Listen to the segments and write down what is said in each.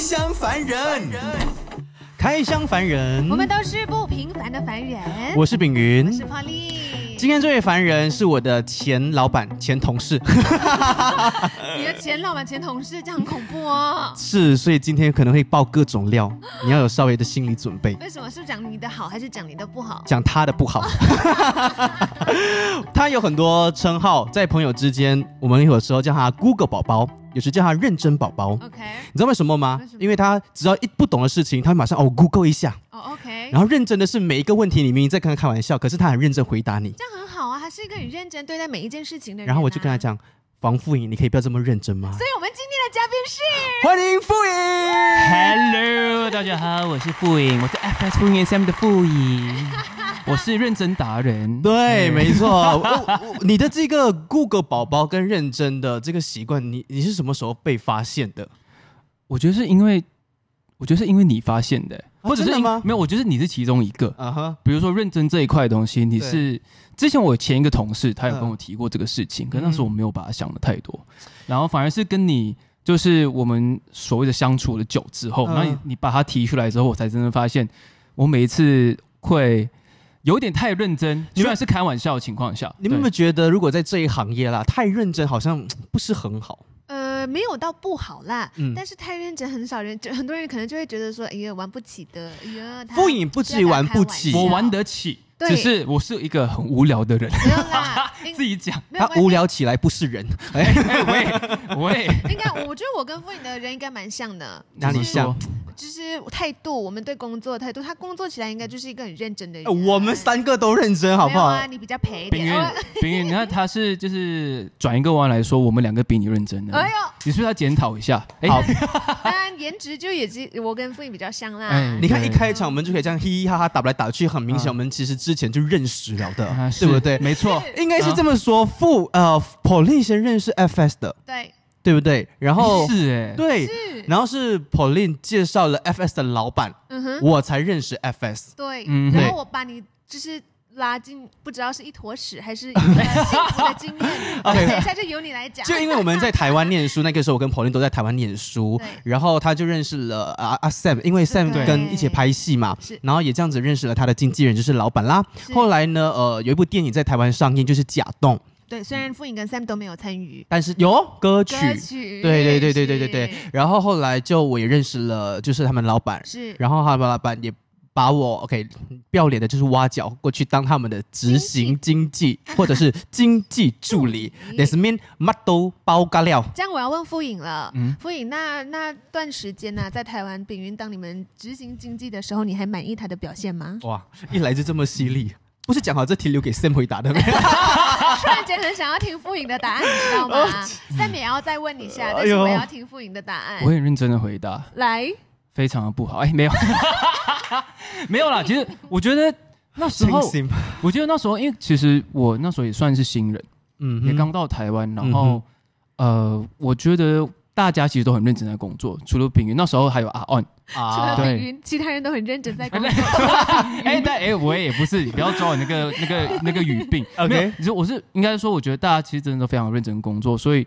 箱凡人，开箱凡人，我们都是不平凡的凡人。我是炳云我。是 Polly。今天这位凡人是我的前老板、前同事，你的前老板、前同事，这样很恐怖哦。是，所以今天可能会爆各种料，你要有稍微的心理准备。为什么是讲你的好，还是讲你的不好？讲他的不好，他有很多称号，在朋友之间，我们有时候叫他 Google 宝宝，有时叫他认真宝宝。OK，你知道为什么吗为什？么因为他只要一不懂的事情，他会马上哦 Google 一下，哦、OK，然后认真的是每一个问题，你明明在跟他开玩笑，可是他很认真回答你。这样很好啊，他是一个很认真对待每一件事情的人、然后我就跟他。讲，房复颖，你可以不要这么认真吗？所以我们今天的嘉宾是欢迎复颖。Hello，大家好，我是傅颖，我是 FS 富颖 SM 的傅颖，我是认真达人。对，没错。你的这个 Google 宝宝跟认真的这个习惯，你你是什么时候被发现的？我觉得是因为，我觉得是因为你发现的，或者是因真的吗没有，我觉得你是其中一个。啊哈，比如说认真这一块的东西，你是之前我前一个同事，他有跟我提过这个事情，可是那时候我没有把它想的太多，然后反而是跟你就是我们所谓的相处了久之后，嗯你你把它提出来之后，我才真正发现，我每一次会有点太认真，虽然是开玩笑的情况下，你们有没有对觉得，如果在这一行业啦，太认真好像不是很好？呃，没有到不好啦，嗯但是太认真，很少人，就很多人可能就会觉得说，哎呀，玩不起的，哎呀，他复颖不至于玩不起我玩得起，对只是我是一个很无聊的人，自己讲。他无聊起来不是人，哎，哎喂喂，应该，我觉得我跟傅颖的人应该蛮像的，哪里像？就是态度，我们对工作的态度，他工作起来应该就是一个很认真的人。呃我们三个都认真，好不好？没有啊，你比较陪一冰云冰云，你看他是就是转一个弯来说，我们两个比你认真的。哎呦，你是不是要检讨一下？哎好，当然颜值就也是我跟傅颖比较像啦。哎你看一开场我们就可以这样嘻嘻哈哈打来打去，很明显啊我们其实之前就认识了的，啊对不对？没错，应该是这么说，傅呃 Pauline 先认识 FS 的，对，对不对？然后是哎，对，是，然后是 Pauline 介绍了 FS 的老板，嗯哼，我才认识 FS。对。嗯然后我把你就是拉进，不知道是一坨屎还是一个 幸福的经验。OK 等一下就由你来讲。就因为我们在台湾念书，那个时候我跟 Pauline 都在台湾念书 对，然后他就认识了啊啊 Sam，因为是 Sam 对跟一起拍戏嘛是，然后也这样子认识了他的经纪人，就是老板啦。是后来呢，呃，有一部电影在台湾上映，就是《假洞》，对，虽然傅颖跟 Sam 都没有参与但是有歌曲，歌曲，对对对对对对对。然后后来就我也认识了，就是他们老板，是，然后他们老板也把我 OK 不要脸的，就是挖角过去当他们的执行经济或者是 经济助理助理 t h i s mean 乜都包干料。这样我要问傅颖了。嗯傅颖，那那段时间呢、在台湾丙云当你们执行经济的时候，你还满意他的表现吗？哇，一来就这么犀利，不是讲好这题留给 Sam 回答的吗？突然间很想要听傅颖的答案，你知道吗？Sam 也要再问一下，但是我要听傅颖的答案我。很认真的回答，来，非常的不好。哎，没有，没有啦。其实我觉得那时候，我觉得那时候，因为其实我那时候也算是新人，嗯也刚到台湾，然嗯后呃，我觉得大家其实都很认真在工作，除了平云，那时候还有阿 on。除了平云，其他人都很认真在工作。哎，但哎，我也不是，你不要抓我那个 那个 那个语病。OK 你说我是应该说，我觉得大家其实真的都非常认真工作，所以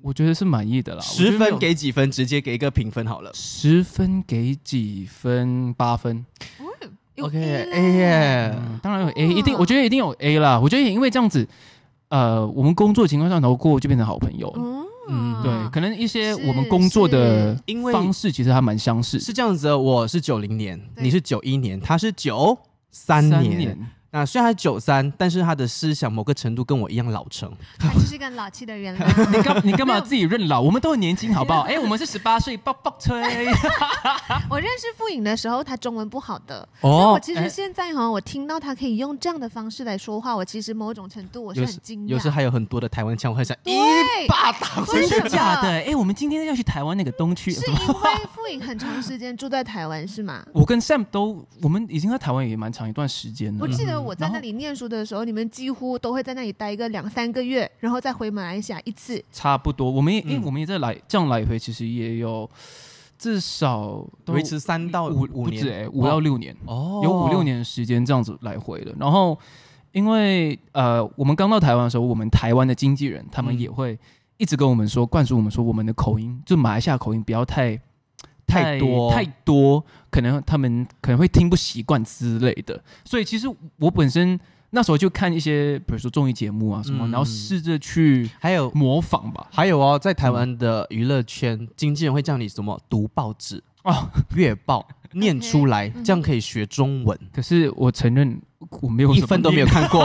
我觉得是满意的啦。十分给几分？直接给一个评分好了。十分给几分？八分。有 OK，A 耶，嗯，当然有 A，一定，我觉得一定有 A 啦。我觉得也因为这样子，呃，我们工作情况上头过就变成好朋友嗯对，可能一些我们工作的因为方式其实还蛮相似。是这样子的，我是九零年，你是九一年，他是九三年。那虽然他九三，但是他的思想某个程度跟我一样老成。他就是个老气的人 啦。你干你干嘛自己认老？我们都很年轻，好不好？哎，我们是十八岁，爆爆吹。我认识傅颖的时候，他中文不好的，哦所以我其实哎现在哈，我听到他可以用这样的方式来说话，我其实某种程度我是很惊讶。有时还有很多的台湾腔，我很想对一巴掌。为什么假的？哎，我们今天要去台湾那个东区。是因为傅颖很长时间住在台湾是吗？我跟 Sam 都，我们已经在台湾也蛮长一段时间了我。记得我在那里念书的时候，你们几乎都会在那里待个两三个月，然后再回马来西亚一次。差不多，我们也因为嗯我们也在来这样来回，其实也有至少维持三到五五年哎，五到六年，哦有五六年的时间这样子来回的。然后因为呃，我们刚到台湾的时候，我们台湾的经纪人他们嗯也会一直跟我们说，灌输我们说我们的口音，就马来西亚口音不要太。太多。太多，可能他们可能会听不习惯之类的。所以其实我本身那时候就看一些，比如说综艺节目啊什么，嗯。然后试着去还有模仿吧。还有哦，在台湾的娱乐圈，经纪人会叫你什么读报纸、哦，月报 念出来，嗯。这样可以学中文。可是我承认我没有一分都没有，看过，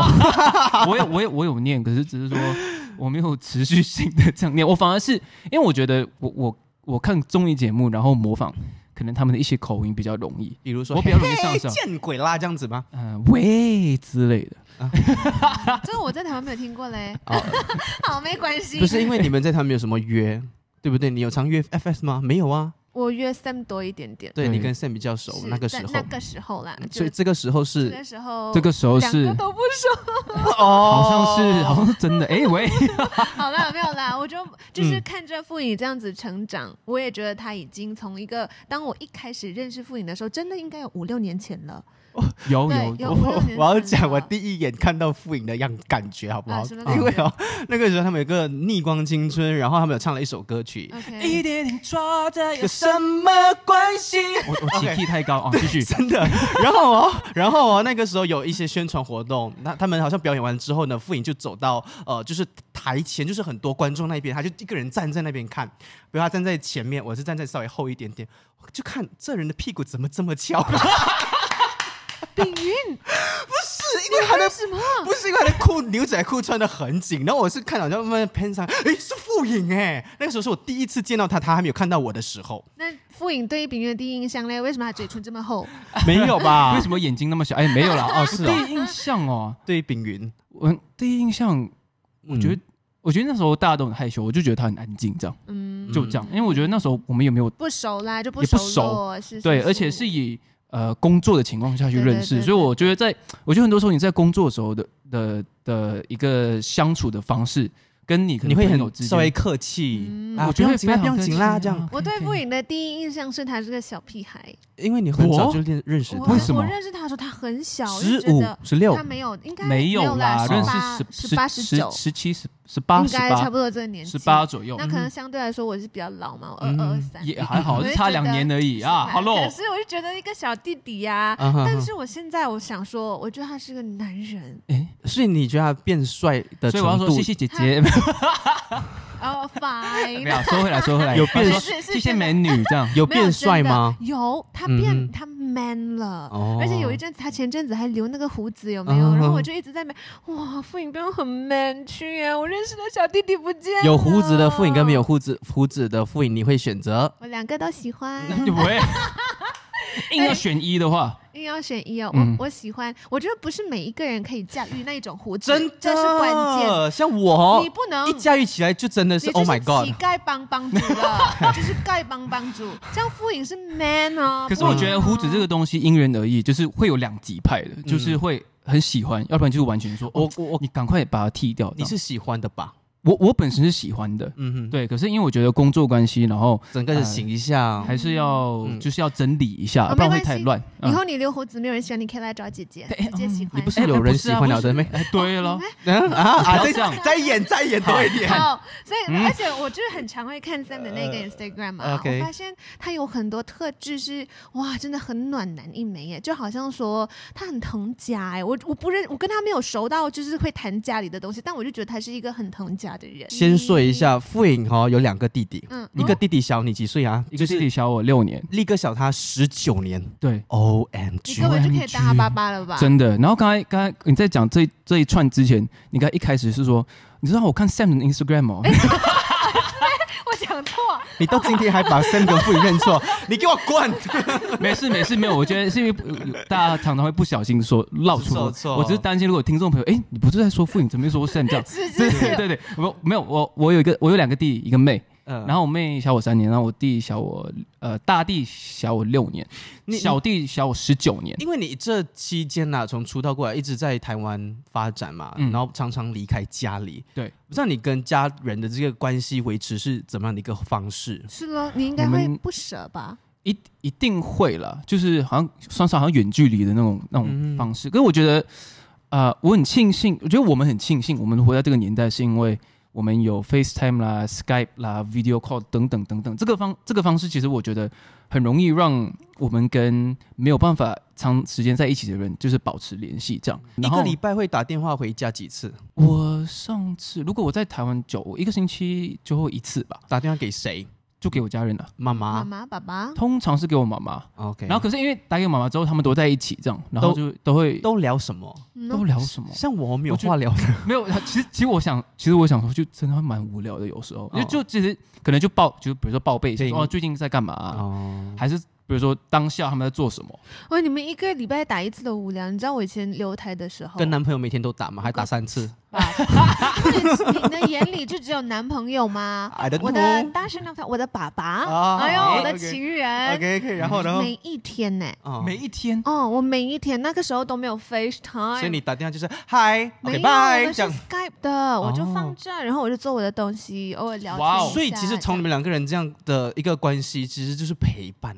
我有我有我有念，可是只是说我没有持续性的这样念，我反而是因为我觉得我我我看综艺节目，然后模仿可能他们的一些口音比较容易，比如说我比较容易上嘿手见鬼啦这样子吗？嗯、喂之类的。啊 这个我在台湾没有听过嘞。哦，好，没关系。不是因为你们在台湾没有什么约，对不对？你有常约 FS 吗？没有啊。我约 Sam 多一点点，对对。你跟 Sam 比较熟，那个时候。那，个时候啦，所以这个时候这是个时候，这个时候两个是都不熟。哦。好像是好像是真的，哎、喂，好啦，没有啦，我就就是嗯。看着傅颖这样子成长，我也觉得他已经从一个当我一开始认识傅颖的时候，真的应该有五六年前了。对有有有 我要讲我第一眼看到傅颖的样感觉好不好？因为哦，那个时候他们有个逆光青春，然后他们有唱了一首歌曲，OK，点点抓着有什么关系？我我起 key 太高啊，继续。真的。然后哦，然后哦，那个时候有一些宣传活动，那他们好像表演完之后呢，傅颖就走到呃，就是台前，就是很多观众那边，他就一个人站在那边看。比如他站在前面，我是站在稍微后一点点，我就看这人的屁股怎么这么翘？炳云，是因为他的什么？不是因为他的裤牛仔裤穿的很紧，然后我是看到，然后慢慢偏上，诶，是傅颖哎，那个时候是我第一次见到他，他还没有看到我的时候，那傅颖对于炳云的第一印象呢？为什么他嘴唇这么厚？没有吧？为什么眼睛那么小？哎，没有啦，哦是哦第一印象哦，对于炳云，我第一印象，我觉得，嗯我觉得那时候大家都很害羞，我就觉得他很安静，这样嗯，就这样，因为我觉得那时候我们有没有不熟啦，就不也不熟络，是，对，而且是以呃工作的情况下去认识，对对对所以我觉得在，我觉得很多时候你在工作的时候的的的一个相处的方式，跟你可能你会很稍微，客气嗯。啊，我觉得不用紧啦，不用紧啦，这样，我对傅颖的第一印象是他是个小屁孩。因为你很早我就认认识他，为什么？我认识他的时候他很小，十五就觉得、十六。他，没有，应该没有啦，认八识十八、十十九，十七、十十八、应该差不、多这个年纪。十八左右，那可能相对来说我是比较老嘛，我二嗯二三，也还好，差两年而已。啊。是 Hello，可是我就觉得一个小弟弟呀、但是我现在我想说，我觉得他是个男人。哎，所以你觉得他变帅的程度所以我要说谢谢姐姐，哦，fine，没有说回来说回来，有变他说是是谢谢美女这样。有有变帅吗？有，他变、嗯他 man 了。哦而且有一阵子，他前阵子还留那个胡子，有没有？嗯然后我就一直在买，哇，傅颖变得很 man 去耶！我认识的小弟弟不见了，有胡子的傅颖跟没有，胡子胡子的傅颖，你会选择？我两个都喜欢。你不会，硬要选一的话，硬要选一哦，嗯我我喜欢，我觉得不是每一个人可以驾驭那一种胡子，真的，这是关键。像我你不能一驾驭起来就真的是 Oh my God 乞。丐帮帮主了，就是丐帮帮主。这样傅颖是 man 哦。可是我觉得胡子这个，东西因人而异，就是会有两极派的，就是会很喜欢，要不然就是完全说，哦，我我我你赶快把它剃掉。你是喜欢的吧？我我本身是喜欢的，嗯哼，，对，可是因为我觉得工作关系，然后整个人醒一下。还是要嗯就是要整理一下，哦不然会太乱。嗯以后你留胡子，没有人喜欢你，可以来找姐姐，哎姐姐喜欢。你不是有人喜欢了的妹？哎，对了，嗯啊啊！再不要这样再演再演多一点。好，所以、嗯而且我就是很常会看 Sam 的那个 Instagram 嘛、我发现他有很多特质是哇，真的很暖男一枚耶，就好像说他很疼家哎，我我不认我跟他没有熟到就是会谈家里的东西，但我就觉得他是一个很疼家的人。先说一下，傅颖哈有两个弟弟，嗯，一个弟弟小你几岁啊？一个弟弟小我六年，力哥小他十九年。对，O M 你 G，根本就可以当他爸爸了吧？真的。然后刚才刚才你在讲这这一串之前，你刚才一开始是说，你知道我看 Sam 的 Instagram 哦，我讲错，你到今天还把 Sam 跟傅颖认错，你给我滚！没事没事，没有，我觉得是因为呃大家常常会不小心说唠出我只是担心，如果听众朋友，哎，你不是在说傅颖，怎么又说 Sam 这样？是对是是，对对对，我没有我我有一个我有两个弟，一个妹，嗯然后我妹小我三年，然后我弟小我呃大弟小我六年，你小弟小我十九年。因为你这期间呐、从出道过来一直在台湾发展嘛，嗯然后常常离开家里。对，不知道你跟家人的这个关系维持是怎么样的一个方式？是咯，你应该会不舍吧？一一定会了，就是好像算是好像远距离的那种那种嗯方式。可是我觉得，呃，我很庆幸，我觉得我们很庆幸，我们活在这个年代，是因为我们有 FaceTime 啦、Skype 啦、Video Call 等等等等，这个方这个方式其实我觉得很容易让我们跟没有办法长时间在一起的人就是保持联系，这样。一然后个礼拜会打电话回家几次？我上次如果我在台湾久，我一个星期就会一次吧，打电话给谁？就给我家人了。妈妈妈。妈爸爸，通常是给我妈妈，OK。然后可是因为打给我妈妈之后，他们都在一起这样，然后就都会都聊什么？嗯都聊什么？像我没有话聊的。没有，其实其实我想，其实我想说，就真的会蛮无聊的，有时候，哦就就其实可能就报，就比如说报备一下，说哦最近在干嘛啊、哦，还是比如说当下他们在做什么？哦，你们一个礼拜打一次的无聊。你知道我以前留台的时候，跟男朋友每天都打吗？还打三次？啊，你的眼里就只有男朋友吗？我的学男朋友，我的爸爸，啊哎呦，哎我的情人 OK OK，然后然后每一天呢。哦每一天哦，我每一天那个时候都没有 FaceTime，所以你打电话就是嗨，OK 没有，我拜都是。Skype 的，我就哦放这，然后我就做我的东西，偶尔聊天哇哦。所以其实从你们两个人这样的一个关系，其实就是陪伴，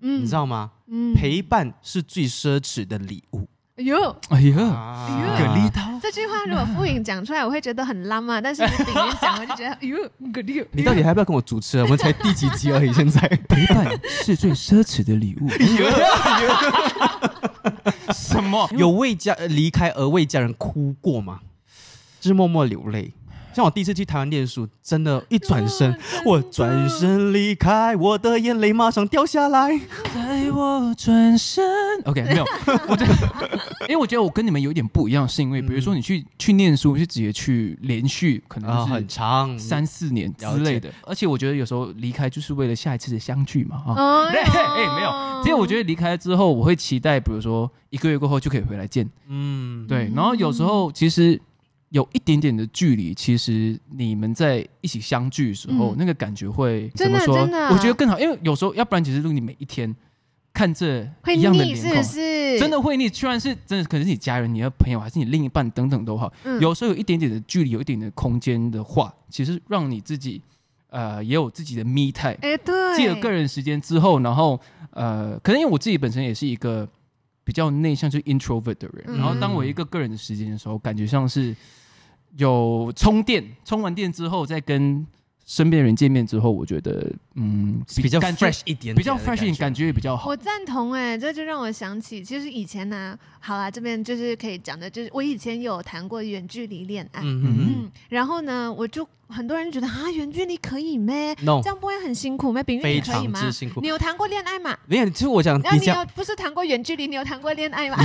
嗯你知道吗？嗯陪伴是最奢侈的礼物。哎呦，哎呀，啊蛤蜊汤，这句话如果傅颖讲出来，我会觉得很浪漫，但是炳云讲，我就觉得，哎呦，个六，你到底还要不要跟我主持？我们才第几集而已，现在。陪伴是最奢侈的礼物。什么？有为家呃离开而为家人哭过吗？就是默默流泪。像我第一次去台湾念书，真的，一转身，我转身离开，我的眼泪马上掉下来。在我转身，OK，没有，我觉得，因为我觉得我跟你们有一点不一样，是因为比如说你去去念书，就直接去连续，可能啊，就是很长，三四年之类的。而且我觉得有时候离开就是为了下一次的相聚嘛，啊。哎对，哎，没有。其实我觉得离开之后，我会期待，比如说一个月过后就可以回来见，嗯，对。然后有时候其实有一点点的距离，其实你们在一起相聚的时候，嗯那个感觉会怎么说？真的我觉得更好，因为有时候要不然，其实如果你每一天看这一样的脸孔。是？真的会腻，虽然是真的，可能是你家人、你的朋友，还是你另一半等等都好。嗯有时候有一点点的距离，有一点的空间的话，其实让你自己呃也有自己的 me time，哎，对，自己的个人时间之后，然后呃，可能因为我自己本身也是一个比较内向，就是 introvert 的人，嗯。然后当我一个个人的时间的时候，感觉像是有充电，充完电之后再跟身边人见面之后，我觉得嗯比较 fresh 一点比较 fresh 一点，感觉也比较好我。赞同哎、这就让我想起，其实以前呢、好啦，这边就是可以讲的，就是我以前有谈过远距离恋爱，嗯嗯嗯然后呢，我就很多人觉得啊，远距离可以咩？，no，这样不会很辛苦咩？炳玉你可以吗？辛苦你。有谈过恋爱吗？没有，其实我讲那你有不是谈过远距离，你有谈过恋爱吗？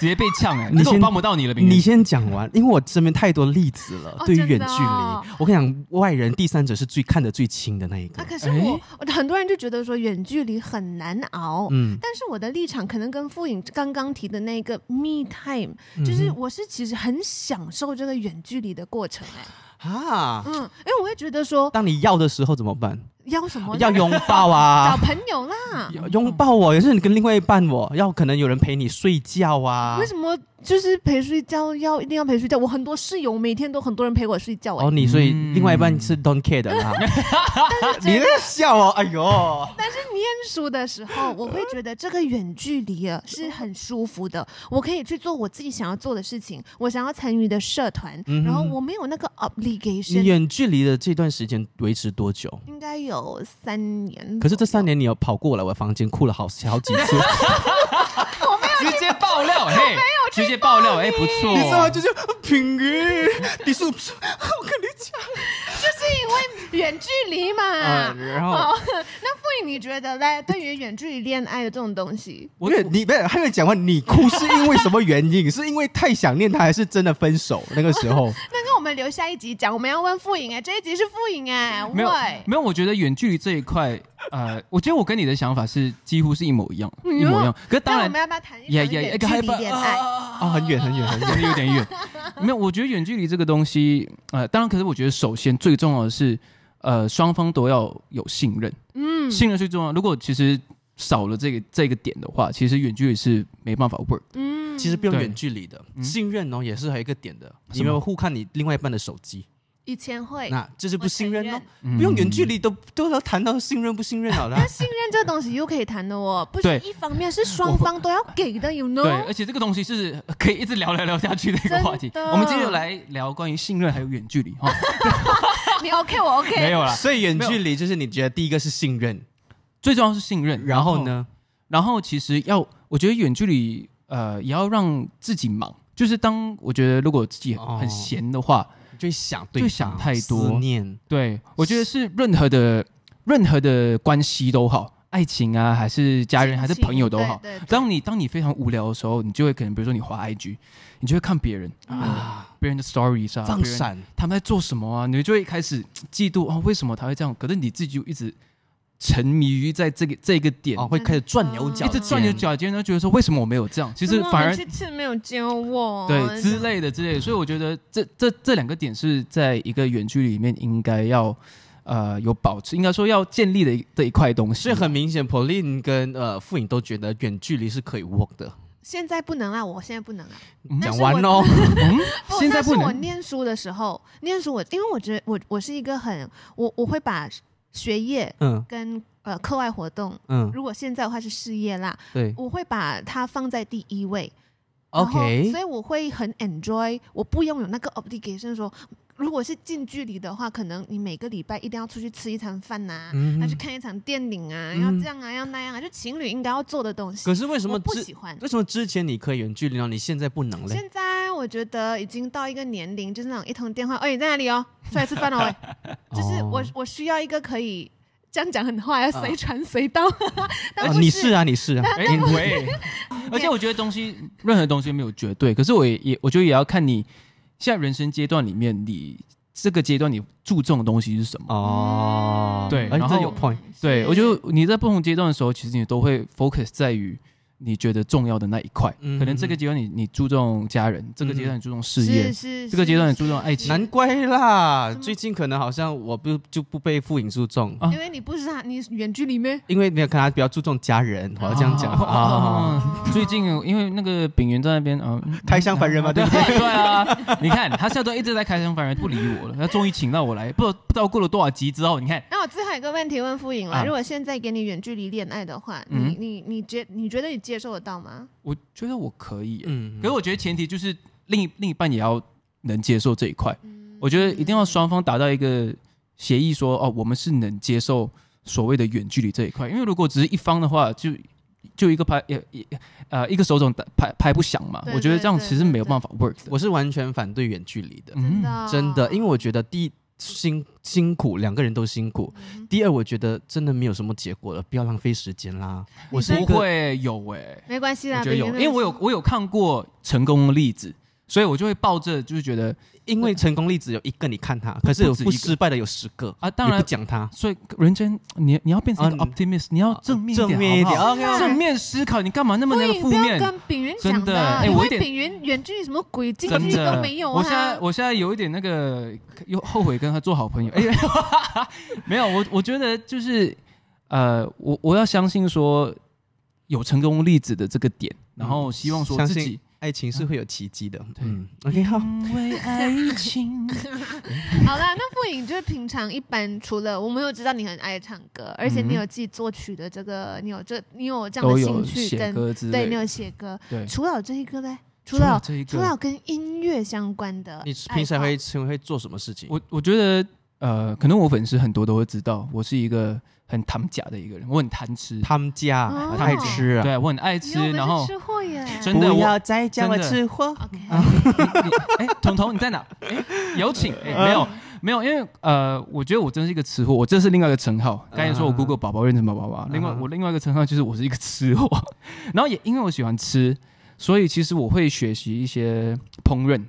直接被呛哎、欸，你先帮不到你了，你先讲完，因为我身边太多例子了。哦对于远距离，哦我跟你讲，外人、第三者是最看得最清的那一个啊，。可是我、我很多人就觉得说远距离很难熬。嗯，但是我的立场可能跟傅颖刚刚提的那个 me time，、就是嗯我是其实很享受这个远距离的过程哎、啊，嗯，因为我会觉得说当你要的时候怎么办？要什么要拥抱啊 找啊，朋友啦。拥抱我，也是你跟另外一半我要可能有人陪你睡觉啊为。什么就是陪睡觉要一定要陪睡觉？我很多室友每天都很多人陪我睡觉哎、哦，你所以嗯另外一半是 don't care 的啦。你在笑哦，哎呦，念书的时候，我会觉得这个远距离啊是很舒服的，我可以去做我自己想要做的事情，我想要参与的社团，嗯然后我没有那个 obligation。远距离的这段时间维持多久？应该有三年，可是这三年你要跑过来我房间哭了好好几次，直接爆料，嘿，直接爆料，哎，不错，你知道吗？就是平鱼，你是不是？我跟你讲，就是因为远距离嘛。啊，然后哦，那傅颖，你觉得嘞？对于远距离恋爱的这种东西，我你不是还没有讲完，你哭是因为什么原因？是因为太想念他，还是真的分手？那个时候，那跟我们留下一集讲，我们要问傅颖哎，这一集是傅颖哎，没有没有，我觉得远距离这一块，呃，我觉得我跟你的想法是几乎是一模一样，嗯一模一样。可是当然我们，要不要谈一也也谈远距离恋爱？啊，很远很远很远。有点远。没有，我觉得远距离这个东西，呃，当然，可是我觉得首先最重要的是，呃，双方都要有信任，嗯信任最重要。如果其实少了这个这个点的话，其实远距离是没办法 work。嗯其实不用远距离的，嗯信任哦也是还有一个点的。你有没有互看你另外一半的手机？以前会，那这是不信任哦不用远距离都都要谈到信任不信任好了那。信任这东西又可以谈的哦，不是一方面，是双方都要给的，you 对，know？而且这个东西是可以一直聊聊聊下去的一个话题。我们接着来聊关于信任还有远距离哈，你 OK，我 OK，没有啦，所以远距离就是你觉得第一个是信任，最重要是信任。然后？呢？然后其实要，我觉得远距离呃也要让自己忙，就是当我觉得如果自己哦很闲的话，就会想就想太多思念，对我觉得是任何的任何的关系都好，爱情啊还是家人还是朋友都好。对对对当你当你非常无聊的时候，你就会可能比如说你滑 IG，你就会看别人啊，别人的 stories 啊，别人放闪，他们在做什么啊，你就会开始嫉妒哦，为什么他会这样？可是你自己就一直沉迷于在这个这个点，哦，会开始转牛角一，直转牛角尖，然后觉得说为什么我没有这样？其实反而这次没有教我，对之类的之类的，所以我觉得这这这两个点是在一个远距离里面应该要呃有保持，应该说要建立的一的一块东西。所以很明显，Pauline 跟呃傅颖都觉得远距离是可以 work 的。现在不能啊，我现在不能啦。嗯讲完喽，现在不能我念书的时候，念书我因为我觉得我我是一个很我我会把学业嗯。跟呃课外活动，嗯，如果现在的话是事业啦，对。我会把它放在第一位。然后，OK，所以我会很 enjoy，我不用有那个 obligation 说，如果是近距离的话，可能你每个礼拜一定要出去吃一餐饭呐、嗯要去看一场电影啊，嗯要这样啊，要那样啊，就情侣应该要做的东西。可是为什么我不喜欢？为什么之前你可以远距离呢？你现在不能嘞？现在我觉得已经到一个年龄，就是那种一通电话，哎，你在哪里哦？出来吃饭哦，喂就是我哦我需要一个可以这样讲很坏，要随传随到。你是啊，你是啊，哎喂，而且我觉得东西任何东西没有绝对，可是我也也我觉得也要看你现在人生阶段里面，你这个阶段你注重的东西是什么。哦，对然后有 point，对，我觉得你在不同阶段的时候，其实你都会 focus 在于你觉得重要的那一块。嗯可能这个阶段你你注重家人，这个阶段你注重事业是，是这个阶段你注重爱情。难怪啦，最近可能好像我不就不被傅颖注重，啊因为你不是他，你远距离咩？因为没有看他比较注重家人，我要这样讲 最近因为那个炳云在那边，嗯，嗯 开箱凡人嘛，对不对？对啊，你看他现在都一直在开箱凡人，不理我了。他终于请到我来，不知道不知道过了多少集之后，你看，那我最后一个问题问傅颖了，啊如果现在给你远距离恋爱的话，嗯你你你觉你觉得你接受得到吗？我觉得我可以，嗯可是我觉得前提就是另一另一半也要能接受这一块。嗯我觉得一定要双方达到一个协议说，哦，我们是能接受所谓的远距离这一块。因为如果只是一方的话，就就一个拍也也呃一个手掌打拍拍不响嘛。对我觉得这样其实没有办法 work 的。我是完全反对远距离的，真的、嗯真的，因为我觉得第一辛辛苦，两个人都辛苦。嗯第二，我觉得真的没有什么结果了，不要浪费时间啦。我是不会有哎、没关系啦，我觉得有，因为我有我有看过成功的例子，所以我就会抱着就是觉得因为成功例子有一个你看他，可是有不失败的有十个，啊，当然不讲他，所以人间你你要变成一个啊 optimist，、你要正面一点，正面一点正面思考，你干嘛那么那个负面？跟炳云讲真的哎我一点炳云远距离什么鬼近距离真的都没有啊。我现在我现在有一点那个又后悔跟他做好朋友。哎、没有，我我觉得就是呃，我我要相信说有成功例子的这个点，然后希望说自己爱情是会有奇迹的。嗯，OK，好。因为爱情。好啦，那傅颖就是平常一般除了我们有知道你很爱唱歌，而且你有自己作曲的这个，你有这你有这样的兴趣跟对你有写歌，对，除了这一个嘞，除除了了这一个，除了跟音乐相关的你平时会会做什么事情？我我觉得呃，可能我粉丝很多都会知道，我是一个很贪假的一个人，我很贪吃，他们家哦。爱吃啊，对我很爱吃，然后吃货耶，真的我不要再叫我吃货。OK，哎，彤彤你在哪？哎，有请，哎，没有。没有，因为呃，我觉得我真是一个吃货，我这是另外一个称号。刚才说我啊 Google 宝宝认成宝宝吧，另外啊我另外一个称号就是我是一个吃货，然后也因为我喜欢吃，所以其实我会学习一些烹饪，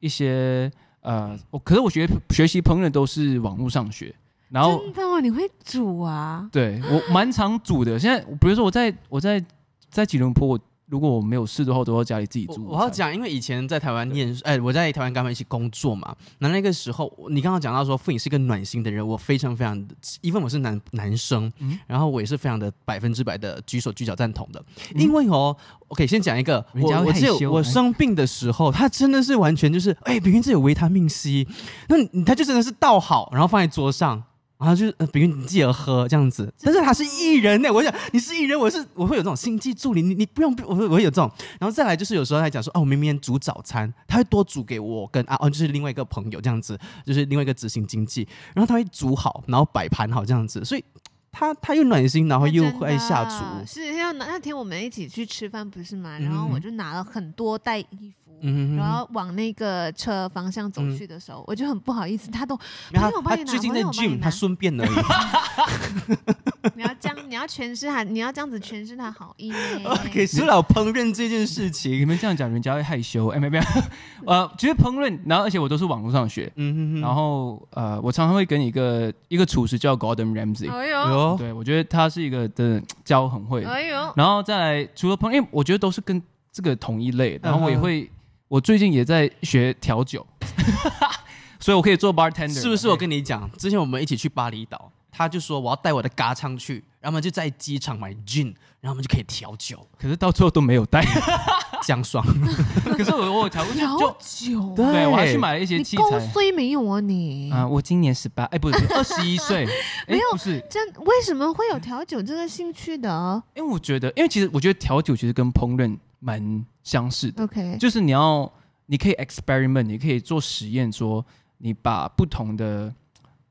一些呃，我可是我学学习烹饪都是网络上学，然后真的吗？你会煮啊？对我蛮常煮的。现在比如说我在我在在吉隆坡，我如果我没有事的话，我都要家里自己煮。我要讲，因为以前在台湾念书，哎、我在台湾跟他们一起工作嘛。那那个时候，你刚刚讲到说傅颖是一个暖心的人，我非常非常的，因为我是男男生，嗯然后我也是非常的百分之百的举手举脚赞同的。因为哦，OK，先讲一个，我我只有害羞哎我生病的时候，他真的是完全就是，哎、明明这有维他命 C，那他就真的是倒好，然后放在桌上。然后就是，呃，比如你记得喝这样子，但是他是艺人呢，我想你是艺人，我是我会有这种心机助理，你你不用，我会我会有这种，然后再来就是有时候他讲说，哦，我明明煮早餐，他会多煮给我跟啊哦，就是另外一个朋友这样子，就是另外一个执行经济，然后他会煮好，然后摆盘好这样子，所以他他又暖心，然后又会下厨，是像那那天我们一起去吃饭不是吗？然后嗯我就拿了很多袋衣服。嗯然后往那个车方向走去的时候，我就很不好意思，他都然后朋友帮你拿他最近在 gym，他顺便而已。你要这样，你要诠释他，你要这样子诠释他好意呢。OK，说了烹饪这件事情。你情，们这样讲，人家会害羞。哎，没有没有，呃，其实烹饪，然后而且我都是网络上学，嗯哼哼，然后呃，我常常会跟一个一个厨师叫 Gordon Ramsay，、哎呦，对我觉得他是一个真的教很会。哎呦，然后再来，除了烹饪，因为我觉得都是跟这个同一类，然后我也嗯哼。会，我最近也在学调酒，所以我可以做 bartender。是不是？我跟你讲，之前我们一起去巴厘岛，他就说我要带我的嘎唱去，然后我们就在机场买 gin，然后我们就可以调酒，可是到最后都没有带。这样爽。可是我我有调过，就调就酒，对对我还去买了一些你够器材。衰没有啊你？啊、我今年十八，哎，不是二十一岁，哎没有不是，真为什么会有调酒这个兴趣的因为我觉得，因为其实我觉得调酒其实跟烹饪蛮相似的，？OK，就是你要，你可以 experiment，你可以做实验，说你把不同的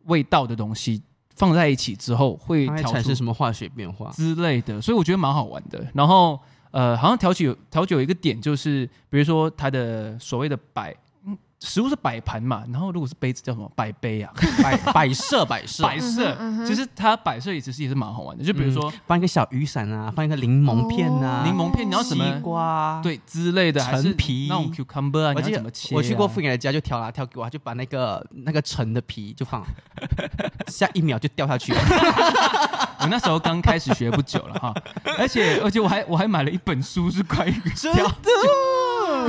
味道的东西放在一起之后，会产生什么化学变化？之类的，所以我觉得蛮好玩的。然后呃，好像调酒调酒有一个点就是，比如说它的所谓的摆，嗯，食物是摆盘嘛，然后如果是杯子叫什么摆杯啊，摆摆设摆设，摆设其实它摆设也其实也是蛮好玩的。就比如说放一个小雨伞啊，放一个柠檬片啊，柠檬片，你要什么西瓜啊。对之类的，还是陈皮那种 cucumber 啊，你要怎么切啊？我去过傅颖的家，就挑啦挑给我，就把那个那个橙的皮就放，下一秒就掉下去了。我那时候刚开始学不久了哈，而且而且我还我还买了一本书是关于真调酒，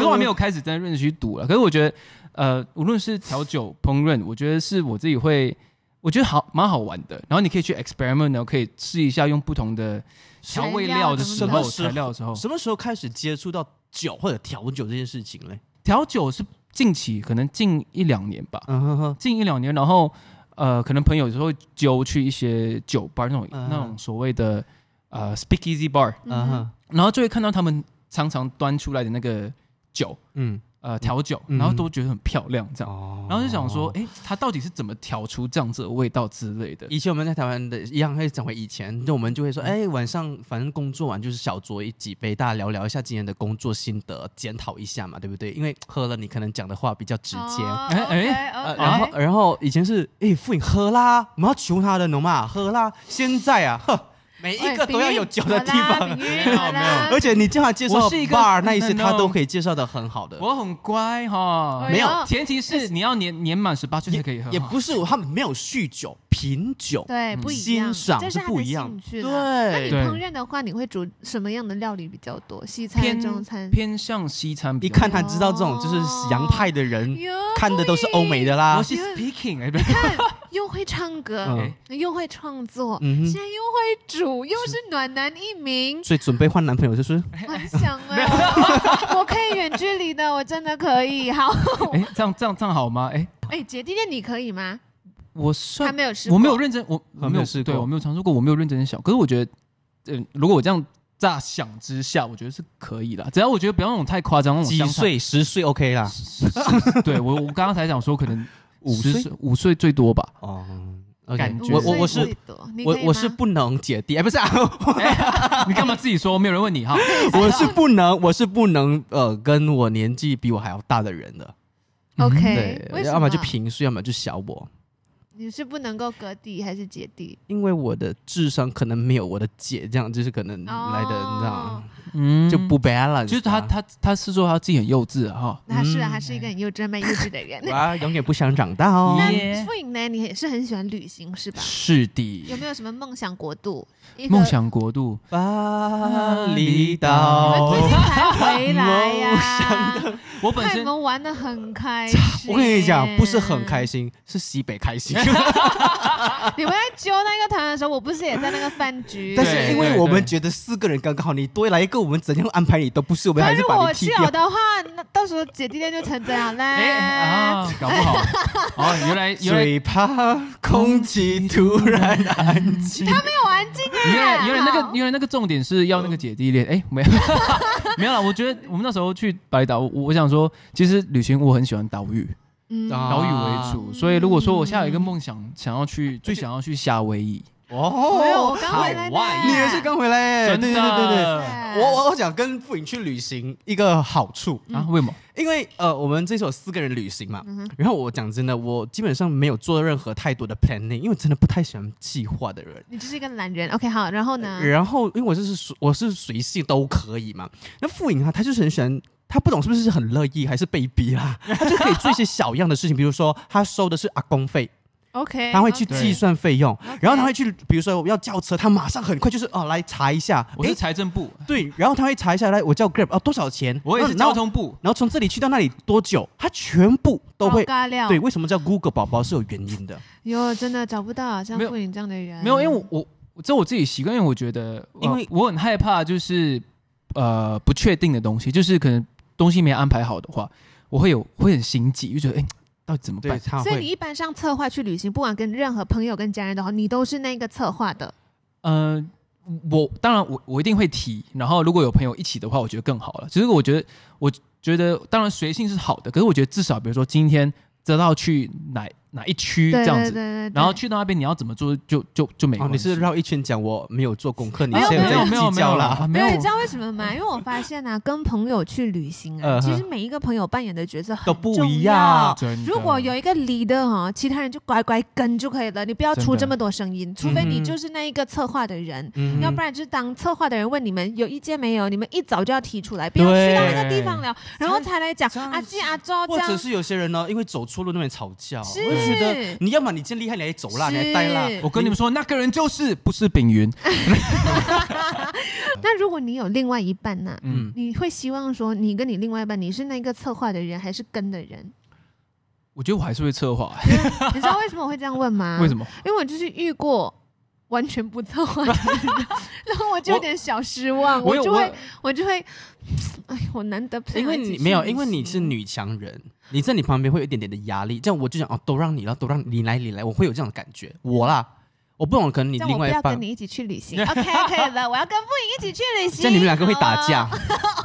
可是我还没有开始真的认真去赌了。可是我觉得，呃，无论是调酒、烹饪，我觉得是我自己会，我觉得好蛮好玩的。然后你可以去 experiment，然后可以试一下用不同的调味料的时候，什么时候材料的时候，什么时候开始接触到酒或者调酒这件事情嘞？调酒是近期可能近一两年吧，嗯哼哼，近一两年，然后呃，可能朋友有时候会揪去一些酒吧那种、嗯那种所谓的呃 speakeasy bar，嗯哼，然后就会看到他们常常端出来的那个酒，嗯，呃，调酒，嗯然后都觉得很漂亮这样，哦然后就想说，哎，他到底是怎么调出这样子的味道之类的？以前我们在台湾的一样，会讲回以前，就我们就会说，嗯哎，晚上反正工作完就是小酌一几杯，大家聊聊一下今天的工作心得，检讨一下嘛，对不对？因为喝了你可能讲的话比较直接。哦哎哎呃，然后，然后以前是，哎，傅颖喝啦，我们要求他的，懂吗？喝啦。现在啊，呵，每一个都要有酒的地方，没有没有。而且你叫他介绍我是一个 bar 那一些，他都可以介绍的很好的。我很乖哈，哎没有。前提是你要年年满十八岁才可以喝，也不是他们没有酗酒，品酒。对，嗯不一样，欣赏这是不一样。兴趣啦。那你对，烹饪的话，你会煮什么样的料理比较多？西餐、偏中餐？偏向西餐一，看他知道这种就是洋派的人，看的都是欧美的啦。我。是 speaking 又会唱歌，嗯又会创作，嗯哼，现在又会煮，又是暖男一名，所以准备换男朋友就是很想哎，我我可以远距离的，我真的可以。好，哎，这样这样这样好吗？哎，哎，姐弟恋你可以吗？我还算没有试过，我没有认真，我我没有试过对我没有尝试过，我没有认真想。可是我觉得，嗯，如果我这样乍想之下，我觉得是可以的。只要我觉得不要那种太夸张，那种几？岁？十岁 OK 啦。对我我刚刚才讲说，可能五10岁五岁最多吧。哦，感觉我我我是我我是不能姐弟，哎，不是啊，你干嘛自己说？没有人问你哈。我是不能，我是不能呃跟我年纪比我还要大的人的。OK，对，要么就平岁，要么就小我。你是不能够哥弟还是姐弟？因为我的智商可能没有我的姐这样，就是可能来的，你知道哦吗？嗯就不 balance，就是他啊他他是说他自己很幼稚啊哈。他是啊，嗯他是一个很幼稚、蛮幼稚的人。啊，永远不想长大哦。那耶傅颖呢？你也是很喜欢旅行是吧？是的有，没有什么梦想国度？梦想国度巴厘你们岛最，近才回来呀、我本身看你们玩的很开心。我跟你讲，不是很开心，是西北开心。你们在揪那个团的时候，我不是也在那个饭局？但是因为我们觉得四个人刚刚好，你多来一个，我们怎样安排你都不是，我们还但是是把我去你踢掉。了的话，那到时候姐弟恋就成这样嘞。哎啊，搞不好哦，原来原来最怕空气突然安静。他没有安静啊。原来原来那个好原来那个重点是要那个姐弟恋，哎，没有没有了。我觉得我们那时候去白岛，我我想说，其实旅行我很喜欢岛屿，岛屿为主，所以如果说我现在有一个梦想，想要去最想要去夏威夷，哦没有，我刚回来的。你也是刚回来耶？真的对对对对对。我我我想跟傅颖去旅行一个好处，啊？为什么？因为呃，我们这次有四个人旅行嘛，然后我讲真的，我基本上没有做任何太多的 planning，因为我真的不太喜欢计划的人。你就是一个懒人。OK，好，然后呢？然后因为我就是我是随性都可以嘛，那傅颖啊，他就是很喜欢。他不懂是不是很乐意还是被逼啦？他就可以做一些小样的事情，比如说他收的是阿公费，OK，他会去计算费用然后他会去，比如说我要叫车，他马上很快就是哦来查一下，我是诶财政部，对，然后他会查一下，来我叫 Grab 哦多少钱，我也是交，通部。然后从这里去到那里多久，他全部都会对，为什么叫 Google 宝宝是有原因的？哟，真的找不到像傅颖这样的人。没有，因为我我我这我自己习惯，因为我觉得，呃因为我很害怕，就是呃不确定的东西，就是可能东西没安排好的话，我会有会很心急，就觉得哎、到底怎么，办？所以你。一般上策划去旅行，不管跟任何朋友、跟家人的话，你都是那个策划的。呃，我当然我我一定会提，然后如果有朋友一起的话，我觉得更好了。其实我觉得，我觉得当然随性是好的，可是我觉得至少比如说今天知道去哪哪一区这样子，对对对，然后去到那边你要怎么做就就就没哦，关系。你是绕一圈讲我没有做功课，你没有现在在没有没有计较啦。啊没有，你知道为什么吗？因为我发现啊，跟朋友去旅行啊，其实每一个朋友扮演的角色很都不重一样要如果有一个 leader 哈，其他人就乖乖跟就可以了，你不要出这么多声音，除非你就是那一个策划的人。嗯。要不然就是当策划的人问你们有意见没有，你们一早就要提出来，不要去到那个地方聊，然后才来讲阿季阿周这样或者。是有些人呢，因为走错路那边吵架，是我就觉得你要么你真厉害，你还走啦，你还带啦。我跟你们说，那个人就是不是丙云，那如果你有另外一半呢？嗯，你会希望说你跟你另外一半，你是那个策划的人还是跟的人？我觉得我还是会策划，你知道为什么我会这样问吗？为什么？因为我就是遇过完全不策划的人，然后我就有点小失望，我有就会我我就会，哎，我难得陪因为你没有，因为你是女强人，你在你旁边会有一点点的压力。这样我就想哦，都让你了，都让你来，你来，我会有这样的感觉。我啦，我不懂，可能你另外一半要跟，你一起去旅行，OK 可以了，我要跟傅颖一起去旅行。这样你们两个会打架。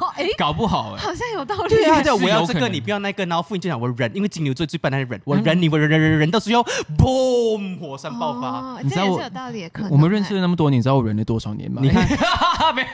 哦，哎，搞不好哎、好像有道理。对啊，对啊，我要这个，你不要那个，然后父亲就想我忍，因为金牛座最笨的忍，我忍你，我忍忍忍忍到最后，嘣，火山爆发。你知道我是有道理的，可能我们认识哎了那么多年，你知道我忍了多少年吗？你看，没有，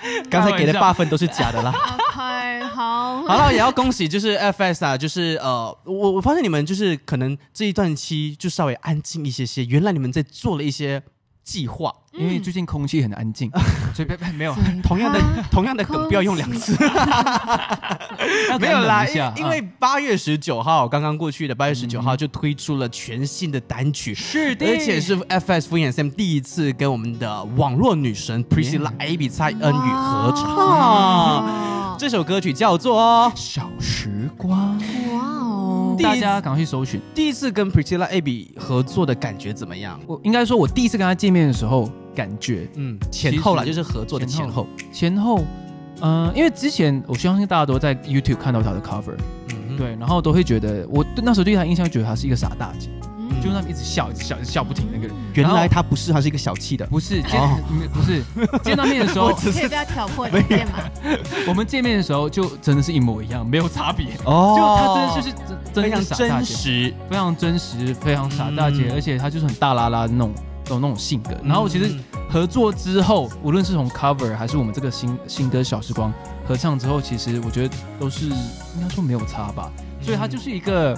刚才给的八分都是假的啦。OK，好，好了，也要恭喜，就是 FS 啊，就是呃，我我发现你们就是可能这一段期就稍微安静一些些，原来你们在做了一些计划，因为最近空气很安静，所以没有，嗯同样的同样的梗不要用两次，要没有啦，忍一下因因为八月十九号刚刚过去的八月十九嗯。号就推出了全新的单曲，是的，而且是 FS 敷衍 Sam 第一次跟我们的网络女神 Priscilla Abby 蔡恩宇合唱。这首歌曲叫做小时光，哇大家赶快去搜寻。第一次跟 Priscilla Abby 合作的感觉怎么样？我应该说，我第一次跟她见面的时候，感觉嗯，前后啦，就是合作的前前后。前后，嗯、因为之前我相信大家都在 YouTube 看到她的 cover，、嗯，对，然后都会觉得，我对那时候对她印象觉得她是一个傻大姐，嗯就那么一直笑，一直笑，一直笑不停那个人。原来他不是，他是一个小气的。不是见、不是见到面的时候，可以不要挑拨离间吗？我们见面的时候就真的是一模一样，没有差别。哦 就他真的就是真真非常的是傻大真，实。非常真实，非常傻大姐，嗯而且他就是很大拉拉的那种有那种性格。然后其实嗯合作之后，无论是从 cover 还是我们这个新新歌《小时光》合唱之后，其实我觉得都是应该说没有差吧。所以他就是一个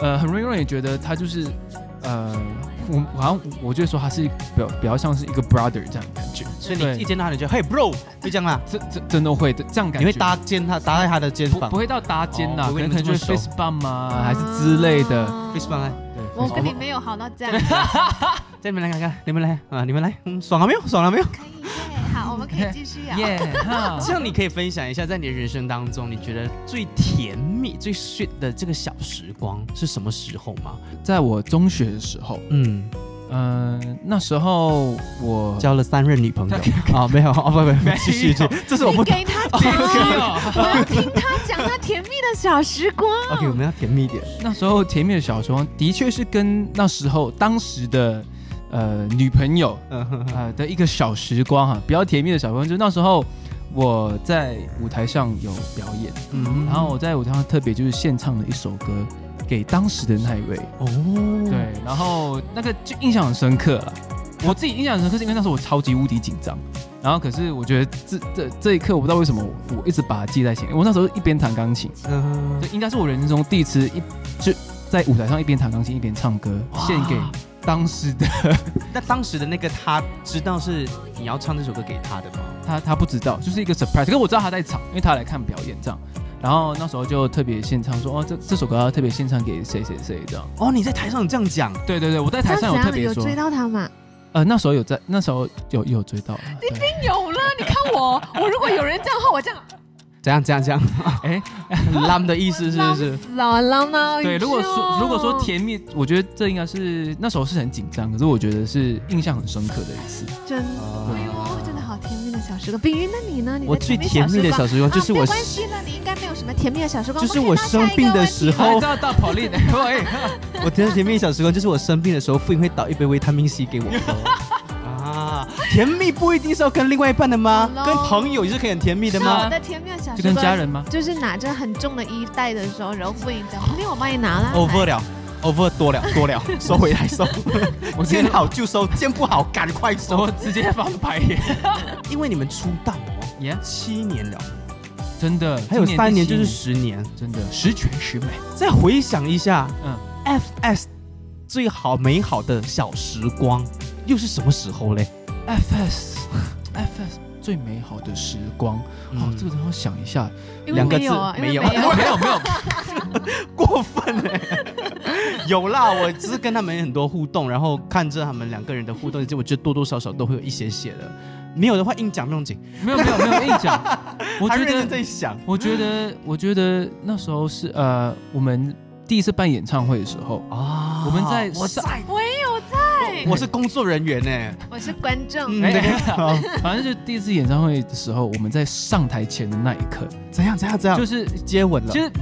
呃，很容易让你觉得他就是呃，我我好像我就说他是比较比较像是一个 brother 这样的感觉，所以你一见到他，你就嘿 bro，就这样啦？这这真的会的这样感觉，你会搭肩他，搭在他的肩膀。不不。会到搭肩呐、哦可能可能就是 face bump 啊，还是之类的。啊 face 棒来，对，我跟你没有好到这样，这你们来看看，你们来啊，你们来，嗯，爽了没有？爽了没有？可以耶，好，我们可以继续啊。耶 哈这样你可以分享一下，在你的人生当中，你觉得最甜蜜、最 sweet 的这个小时光是什么时候吗？在我中学的时候，嗯，嗯、那时候我交了三任女朋友啊？没有，哦不不不，继续继续，这是我不。你给他讲，我要听他讲他甜蜜的小时光。OK，我们要甜蜜一点。那时候甜蜜的小时光，的确是跟那时候当时的呃女朋友呃的一个小时光哈、比较甜蜜的小时光，就是那时候我在舞台上有表演，嗯然后我在舞台上特别就是献唱了一首歌给当时的那一位，哦，对，然后那个就印象很深刻了。我自己印象很深刻，是因为那时候我超级无敌紧张，然后可是我觉得这这这一刻，我不知道为什么我我一直把它记在心里。我那时候一边弹钢琴，嗯这应该是我人生中第一次一就在舞台上一边弹钢琴一边唱歌，献给当时的那当时的那个他知道是你要唱这首歌给他的吗？他，他不知道，就是一个 surprise。可是我知道他在场，因为他来看表演这样。然后那时候就特别献唱说，哦，这这首歌要特别献唱给谁谁谁这样。哦，你在台上有这样讲，对对对，我在台上有特别有追，到他吗？呃，那时候有在，那时候有有追到一定有了，你看我，我如果有人这样的话，我这样怎样怎样怎样？哎，lam 的意思是不是？死啊，浪呢？对，如果说如果说甜蜜，我觉得这应该是那时候是很紧张，可是我觉得是印象很深刻的一次。真，哎呦，真的好甜蜜的小时光。比喻，那你呢？你的我最甜蜜的小时光就是啊、我没关系了，你应该没有什么甜蜜的小时光。就是我生病的时候哦，知道到 Pauline，喂，我觉得甜蜜小时光就是我生病的时候，父亲会倒一杯维他命 C 给我喝。啊，甜蜜不一定是要跟另外一半的吗跟朋友也是可以很甜蜜的吗我吗？的甜蜜的小时光就，跟家人吗？就是拿着很重的衣袋的时候，然后父亲讲：“那我帮你拿了。” over 了，over 多了多了，收回来收。我见好就收，见不好赶快收我。直接翻白眼。因为你们出道哦，耶，七年了，真的，还有三年就是十年。真的十全十美。再回想一下嗯，，FS 最好美好的小时光又是什么时候嘞？FS FS 最美好的时光，哦，这个真的要想一下。两个字没有没有。没有没有，过分哎！有啦，我只是跟他们很多互动，然后看着他们两个人的互动，就我觉得多多少少都会有一些些的。没有的话硬讲不用紧，没有没有没有 硬讲。我觉得在想，我觉得我觉得那时候是呃，我们第一次办演唱会的时候，啊我们在我在，我也有在，我是工作人员呢。我是观众。嗯，哎对，好反正就第一次演唱会的时候，我们在上台前的那一刻，怎样怎样怎样，就是接吻了其。实。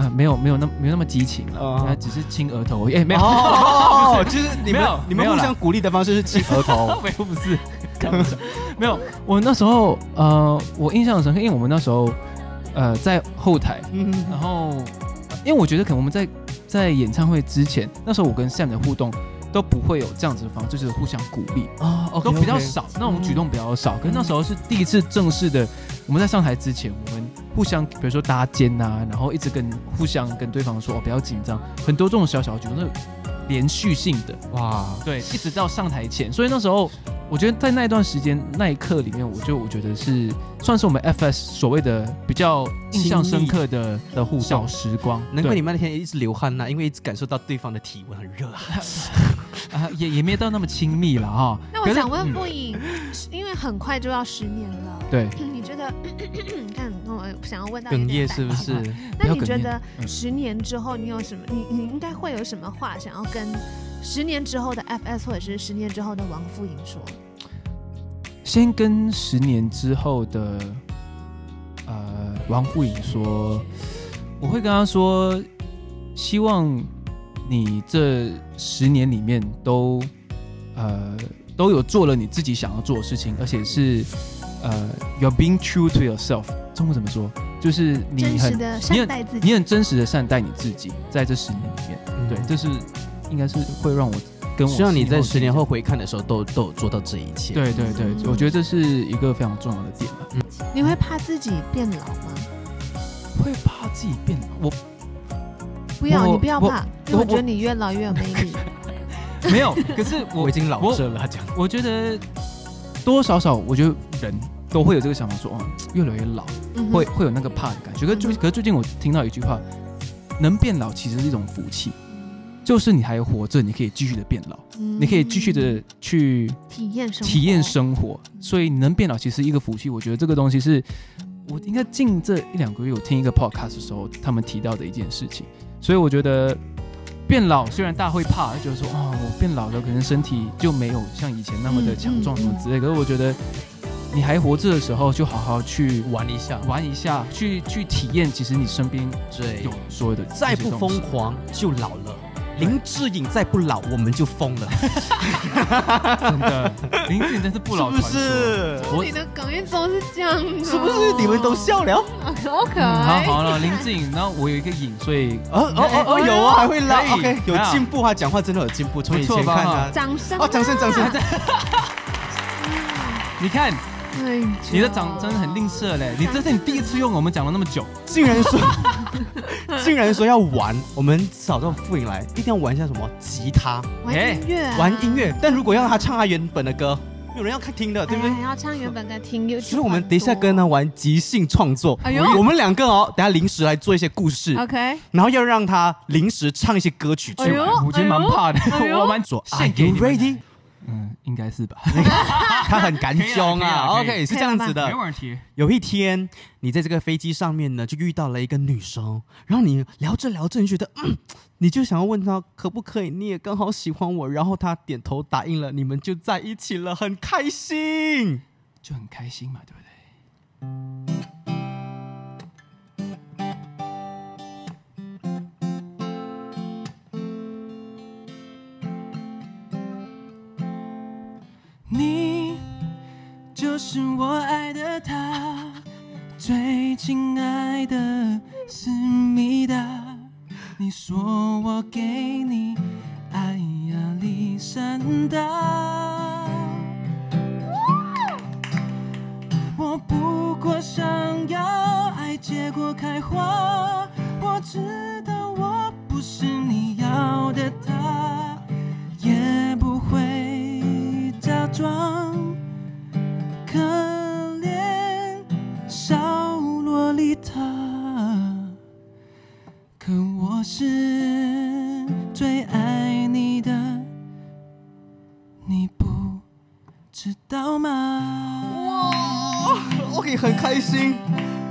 呃，没有没有那没有那么激情了，哦呃只是亲额头而已。哎，没有，哦，就是你们你们互相鼓励的方式是亲额头。没有不是，没有。我那时候呃，我印象很深刻，因为我们那时候呃在后台，嗯然后因为我觉得可能我们在在演唱会之前，那时候我跟 Sam 的互动都不会有这样子的方式，就是互相鼓励，啊都比较少，那种举动比较少。可是那时候是第一次正式的，我们在上台之前，我们互相比如说搭肩呐、然后一直跟互相跟对方说哦不要紧张，很多这种小小的举动，那连续性的。哇，对，一直到上台前，所以那时候我觉得在那一段时间那一刻里面，我就我觉得是算是我们 FS 所谓的比较印象深刻的的互小。时光。对难怪你们那天一直流汗呐、因为一直感受到对方的体温很热啊。啊也也没有到那么亲密了哈。那我想问嗯傅颖，因为很快就要十年了，对，得？你看，我想要问到有哽咽是不是？那你觉得嗯十年之后，你有什么？你你应该会有什么话想要跟十年之后的 FS 或者是十年之后的王富颖说？先跟十年之后的呃王富颖说，我会跟他说，希望你这十年里面都呃都有做了你自己想要做的事情，而且是呃 you're being true to yourself。中文怎么说？就是你很真实的善待自己。你很真实的善待你自己，在这十年里面，对，这是应该是会让我跟我希望你在十十年后回看的时候都都有做到这一切。，对对对，嗯我觉得这是一个非常重要的点吧。你会怕自己变老吗？会怕自己变老，我不要，你不要怕，因为我我觉得你越老越有魅力。没有，可是我 我已经老了，他讲。我觉得多多少少，我觉得人都会有这个想法说，哦，越来越老，嗯会会有那个怕的感觉。可是最可是最近我听到一句话，能变老其实是一种福气，就是你还活着，你可以继续的变老，你可以继续的去体验生活体验生活，所以你能变老其实是一个福气。我觉得这个东西是我应该近这一两个月我听一个 podcast 的时候，他们提到的一件事情。所以我觉得变老虽然大家会怕，就觉得说哦，我变老了，可能身体就没有像以前那么的强壮什么之类。可是我觉得你还活着的时候，就好好去玩一下，玩一下，去去体验，其实你身边对有所有的再不疯疯，狂就老了。林志颖再不老，我们就疯了，真的，林志颖真是不老是不传说。是？我你的梗一直是这样的，是不是？你们都笑了？好可嗯好。好了，林志颖，然后我有一个影，所以哦哦哦哦，有啊，还会拉，OK，有啊进步，他讲话真的有进步，从以前看他，掌声哦，掌声掌声，你看对，你的掌真的很吝啬嘞，你这是你第一次用，我们讲了那么久，竟然说，竟然说要玩，我们找到傅颖来，一定要玩一下什么吉他，玩音乐啊，玩音乐。但如果要让他唱他原本的歌，没有人要看听的，对不对？哎要唱原本的听，有所以我们等一下跟他玩即兴创作。哎呦我们两个哦，等下临时来做一些故事，OK，然后要让他临时唱一些歌曲出来。哎我觉得蛮怕的哎，我蛮说献 Are 给 you ready？嗯，应该是吧，他很敢凶啊。OK，是这样子的没。问题。有一天，你在这个飞机上面呢，就遇到了一个女生，然后你聊着聊着，你觉得，嗯，你就想要问她可不可以，你也刚好喜欢我，然后她点头答应了，你们就在一起了，很开心。就很开心嘛，对不对？就是我爱的他，最亲爱的思密达。你说我给你爱亚力山大。我不过想要爱结果开花，我知是最爱你的，你不知道吗？OK，很开心。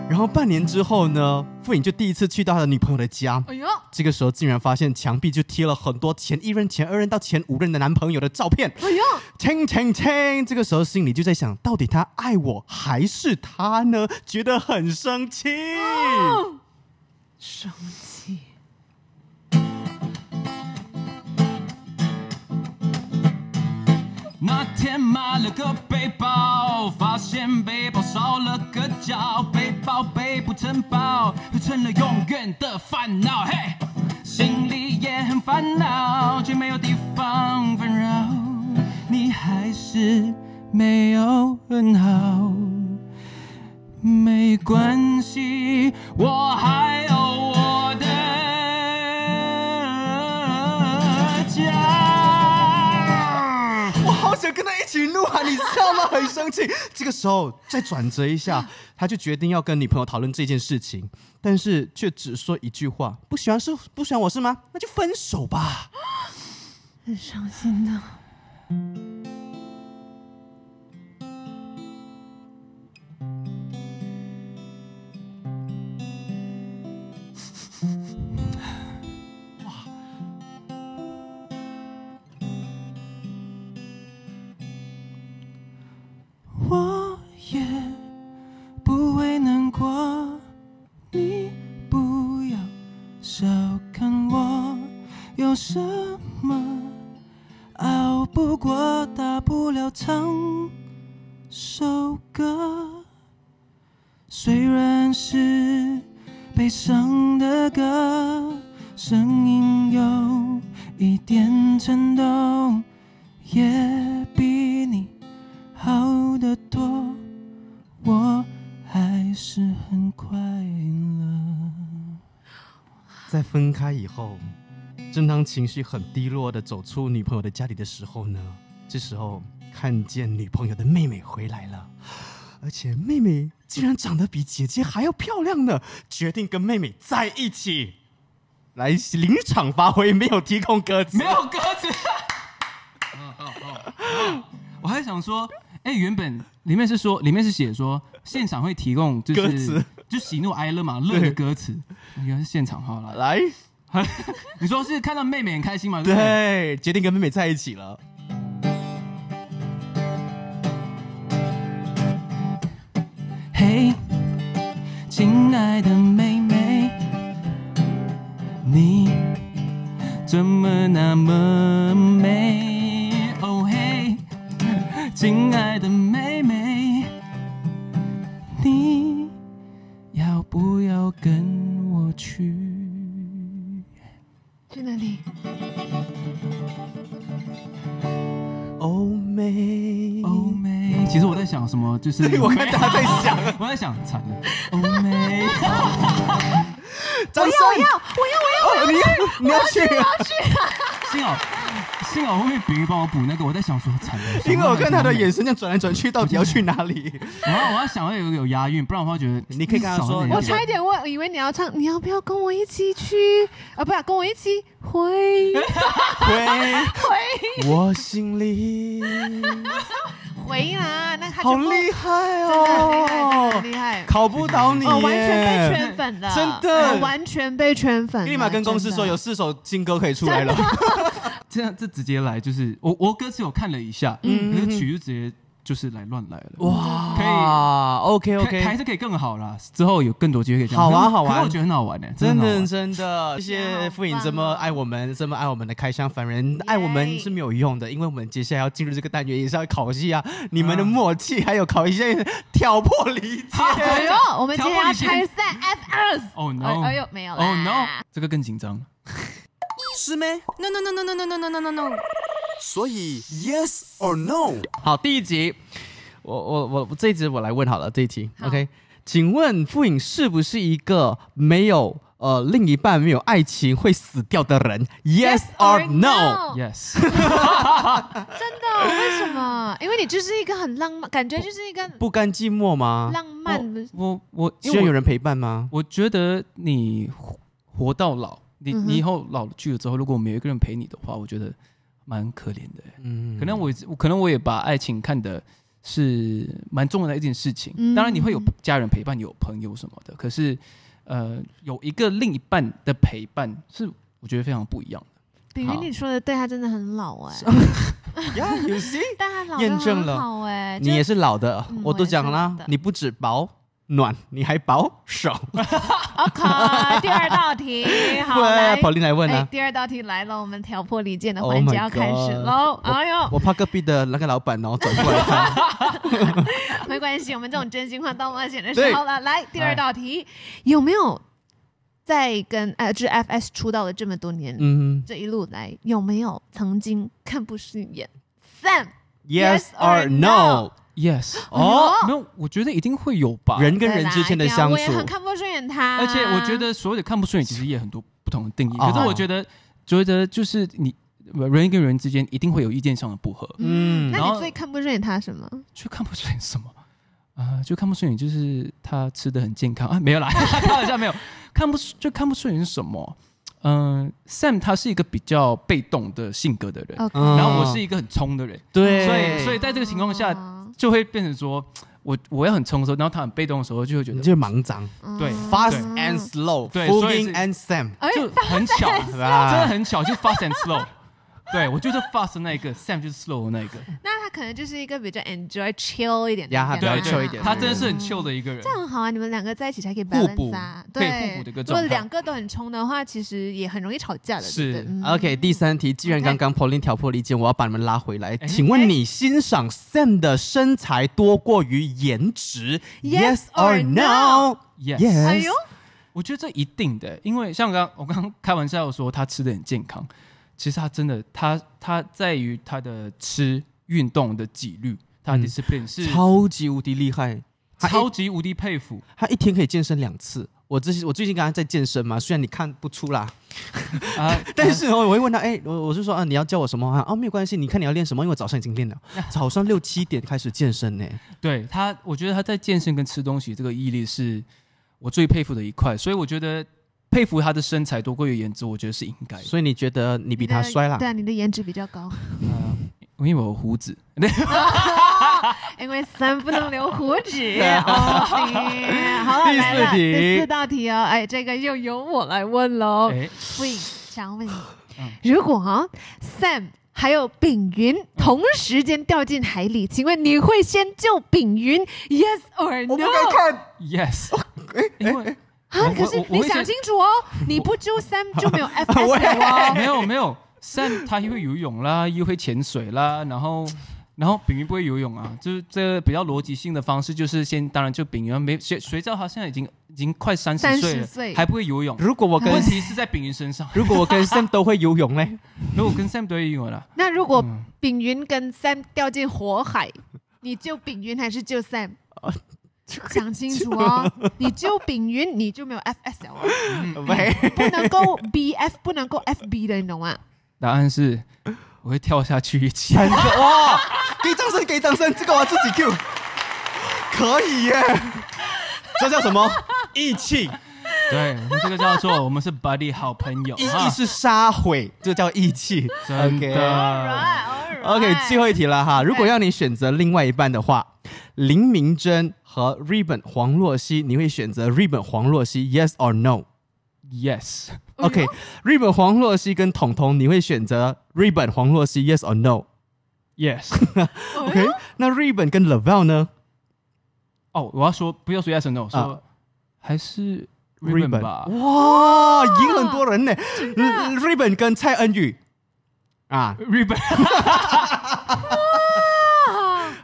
然后半年之后呢，傅颖就第一次去到他的女朋友的家，哎呦，这个时候竟然发现墙壁就贴了很多前一任、前二任到前五任的男朋友的照片。哎呦，听听听，这个时候心里就在想，到底他爱我还是他呢？觉得很生气。生气，那天买了个背包，发现背包少了个角，背包背不成包，就成了永远的烦恼。嘿，心里也很烦恼，却没有地方纷扰。你还是没有很好，没关系，我还起怒啊，你知道吗？很生气。这个时候再转折一下，他就决定要跟女朋友讨论这件事情，但是却只说一句话：不喜欢是不喜欢我是吗？那就分手吧。很伤心的。分开以后，正当情绪很低落的走出女朋友的家里的时候呢，这时候看见女朋友的妹妹回来了，而且妹妹竟然长得比姐姐还要漂亮呢，决定跟妹妹在一起。来临场发挥，没有提供歌词，没有歌词。我还想说，哎、原本里面是说，里面是写说现场会提供就是歌词就喜怒哀乐嘛，乐的歌词。原来是现场好了，来，你说是看到妹妹很开心嘛？对？决定跟妹妹在一起了。嘿，亲爱的妹妹，你怎么那么美？哦嘿，亲爱的妹妹，去哪里？欧美，欧美，其实我在想什么，就是 我看大家在想，我在想惨了，欧美。我要！我要，我要，我要！哦，你要去你要去啊？幸好幸好后面比喻帮我补那个，我在想说惨了，因为我看他的眼神，神这样转来转去，到底要去哪里？我要我要想要有有押韵，不然的话觉得你可以跟他说我差一点问，以为你要唱，你要不要跟我一起去？啊，不要跟我一起回回 回我心里，回啦！那他好厉害真的厉害！厉害。考不倒你完全被圈粉了，真的我完全被圈粉。立马跟公司说有四首新歌可以出来了。这样这直接来就是我我歌词有看了一下，嗯那个曲就直接就是来乱来了。哇，可以，OK OK，还是可以更好啦，之后有更多机会可以这样。好玩好玩我觉得很好玩呢，真的真的，谢谢好傅颖棒这么爱我们，这么爱我们的开箱凡人，爱我们是没有用的，因为我们接下来要进入这个单元，也是要考一下你们的默契，还有考一些 挑拨离间。哎呦，我们今天要拆散 F 二。哦 no，哎哎呦，没有啦。哦 no，这个更紧张。是咩？No no no no no no no no no no no。所以 yes or no？好，第一集，我我我我这一集我来问好了，这一题，OK，请问傅颖是不是一个没有呃另一半没有爱情会死掉的人？Yes or no？Yes，真的？为什么？因为你就是一个很浪漫，感觉就是一个不甘寂寞吗？浪漫。我我因为我需要有人陪伴吗？我觉得你活活到老，你你以后老了去了之后，如果没有一个人陪你的话，我觉得蛮可怜的。嗯可能我我可能我也把爱情看的是蛮重要的一件事情。嗯当然你会有家人陪伴，有朋友什么的，可是呃有一个另一半的陪伴是我觉得非常不一样的。比如你说的对，他真的很老哎，呀，有 see，但他老得验证了很好哎。你也是老的嗯，我都讲了你不止保暖，你还保守。OK，第二道题，好来对，。宝琳来问哎啊，，第二道题来了，我们挑拨离间的 Oh 环节要开始喽。哎呦，我怕隔壁的那个老板哦转过来看。没关系，我们这种真心话大冒险的对时候了。来，第二道题，有没有在跟呃，就是 FS 出道了这么多年，嗯这一路来有没有曾经看不顺眼？Sam，，Yes or or no？Yes，哦，没有，我觉得一定会有吧。人跟人之间的相处我也很看不顺眼他，而且我觉得所有的看不顺眼，其实也有很多不同的定义。哦可是我觉得，觉得就是你人跟人之间一定会有意见上的不合，嗯那然后你最看不顺眼他什么？就看不顺眼什么啊、就看不顺眼就是他吃的很健康啊，没有啦，开玩笑没有，看不就看不顺眼是什么？嗯、s a m 他是一个比较被动的性格的人然后我是一个很冲的人，对，所以所以在这个情况下哦。就会变成说，我我要很冲的时候，然后他很被动的时候，就会觉得你就是盲长对嗯，fast and slow，对所以 and Sam，哎就很巧，是吧？真的很巧，就 fast and slow。对我就是 fast 的那一个，Sam 就是 slow 的那一个。那他可能就是一个比较 enjoy chill 一点的呀他比较 chill 一点他真的是很 chill 的一个人。这。样很好啊，你们两个在一起才可以互补 balance 啊，可以对，互补的一个如果态两个都很冲的话，其实也很容易吵架的，是。对不对？嗯。OK，第三题，既然刚刚 Pauline 挑拨离间，我要把你们拉回来。哎。请问你欣赏 Sam 的身材多过于颜值？Yes or or no？Yes，Yes 哎呦，我觉得这一定的，因为像刚刚我刚刚开玩笑说他吃的很健康，其实他真的他他在于他的吃运动的纪律，他的嗯 discipline 是超级无敌厉害，超级无敌佩服。他一天可以健身两次，我最我最近刚刚在健身嘛，虽然你看不出啦，啊，但是哦，我会问他，哎、我我是说啊，你要教我什么啊？哦，没有关系，你看你要练什么，因为我早上已经练了，早上六七点开始健身呢。对他，我觉得他在健身跟吃东西这个毅力是我最佩服的一块，所以我觉得佩服他的身材多过于颜值，我觉得是应该的。所以你觉得你比他帅啦对？啊，你的颜值比较高，呃因为我有胡子，因为三不能留胡子。啊 哦，行好了，第四来了题第四道题哦，哎，这个又由我来问喽。哎，不颖，想问你嗯，如果啊 Sam 还有丙云同时间掉进海里，请问你会先救丙云？Yes or 我不 no？敢看，Yes，因为啊，可是你想清楚哦，你不救 Sam 就没有 FS 了哦。没有没有，Sam 他又会游泳啦，又会潜水啦，然后然后炳云不会游泳啊，就是这个比较逻辑性的方式，就是先当然就炳云没谁谁知道他现在已经已经快三十岁了，岁还不会游泳。如果我跟问题是在炳云身上，如果我跟 Sam 都会游泳嘞，如果跟 Sam 都会游泳了，那如果嗯炳云跟 Sam 掉进火海，你救炳云还是救 Sam？想清楚哦，你就丙云你就没有 FS 了哦，喂，不能够 BF，不能够 FB 的，你懂吗？答案是我会跳下去一起。三个哇！给掌声，给掌声，这个我自己 Q，可以耶！这叫什么？义气，对，我们这个叫做我们是 buddy 好朋友义哈义是杀毁，这叫义气。真的。OK，最后一题了哈。如果要你选择另外一半的话，林明珍和 Ribbon 黄若曦，你会选择 Ribbon 黄若曦？Yes or no？Yes，OK，Ribbon 黄若曦跟彤彤，你会选择 Ribbon 黄若曦？Yes or No？Yes。OK，。那 Ribbon 跟 Level 呢哦，我要说不要说 yes or no，说还是 ribbon 吧。哇，赢很多人呢。Ribbon 跟蔡恩宇啊，ribbon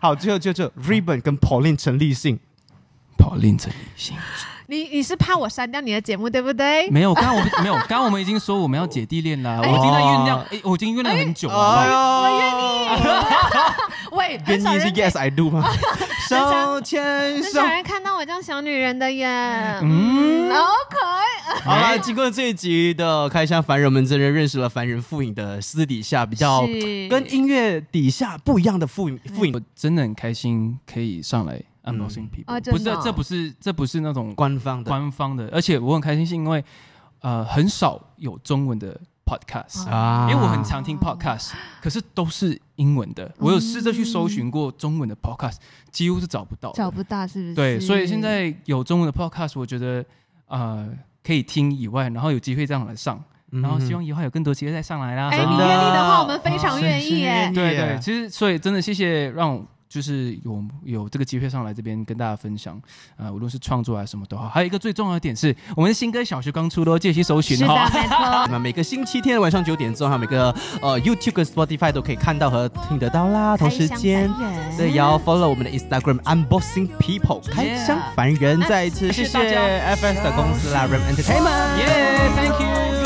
好，最后就就 Ribbon 跟 Pauline 陈立信。跑令陈立信你你是怕我删掉你的节目对不对？没有，刚刚我们没有，刚刚我们已经说我们要姐弟恋啦，我已经在酝酿，哎，我已经酝酿很久了。我愿 喂，很愿意是 Yes I do 吗？手 牵手很少。人看到我这样小女人的耶。嗯好可爱。好了，经过这一集的开箱，凡人们真的认识了凡人傅影的私底下比较是跟音乐底下不一样的傅影复影我真的很开心可以上来 unboxing people，不是哦这不是这不是那种官方的官方的，而且我很开心是因为呃很少有中文的 podcast。啊因为我很常听 podcast，可是都是英文的。我有试着去搜寻过中文的 podcast，几乎是找不到。找不到是不是？对，所以现在有中文的 podcast，我觉得呃可以听以外，然后有机会这样来上，嗯然后希望以后有更多机会再上来啦。哎，真的你愿意的话，我们非常愿意耶对对，其实所以真的谢谢让我就是有有这个机会上来这边跟大家分享，呃，无论是创作还是什么都好。还有一个最重要的点是，我们的新歌小学刚出的哦，记得去搜寻哈。那每个星期天的晚上九点钟，还有每个呃 YouTube 跟 Spotify 都可以看到和听得到啦。同时间，对，也要 follow 我们的 Instagram Unboxing People 开箱凡人。再一次谢谢 FS 的公司啦，Ram Entertainment。耶、t h a n k you。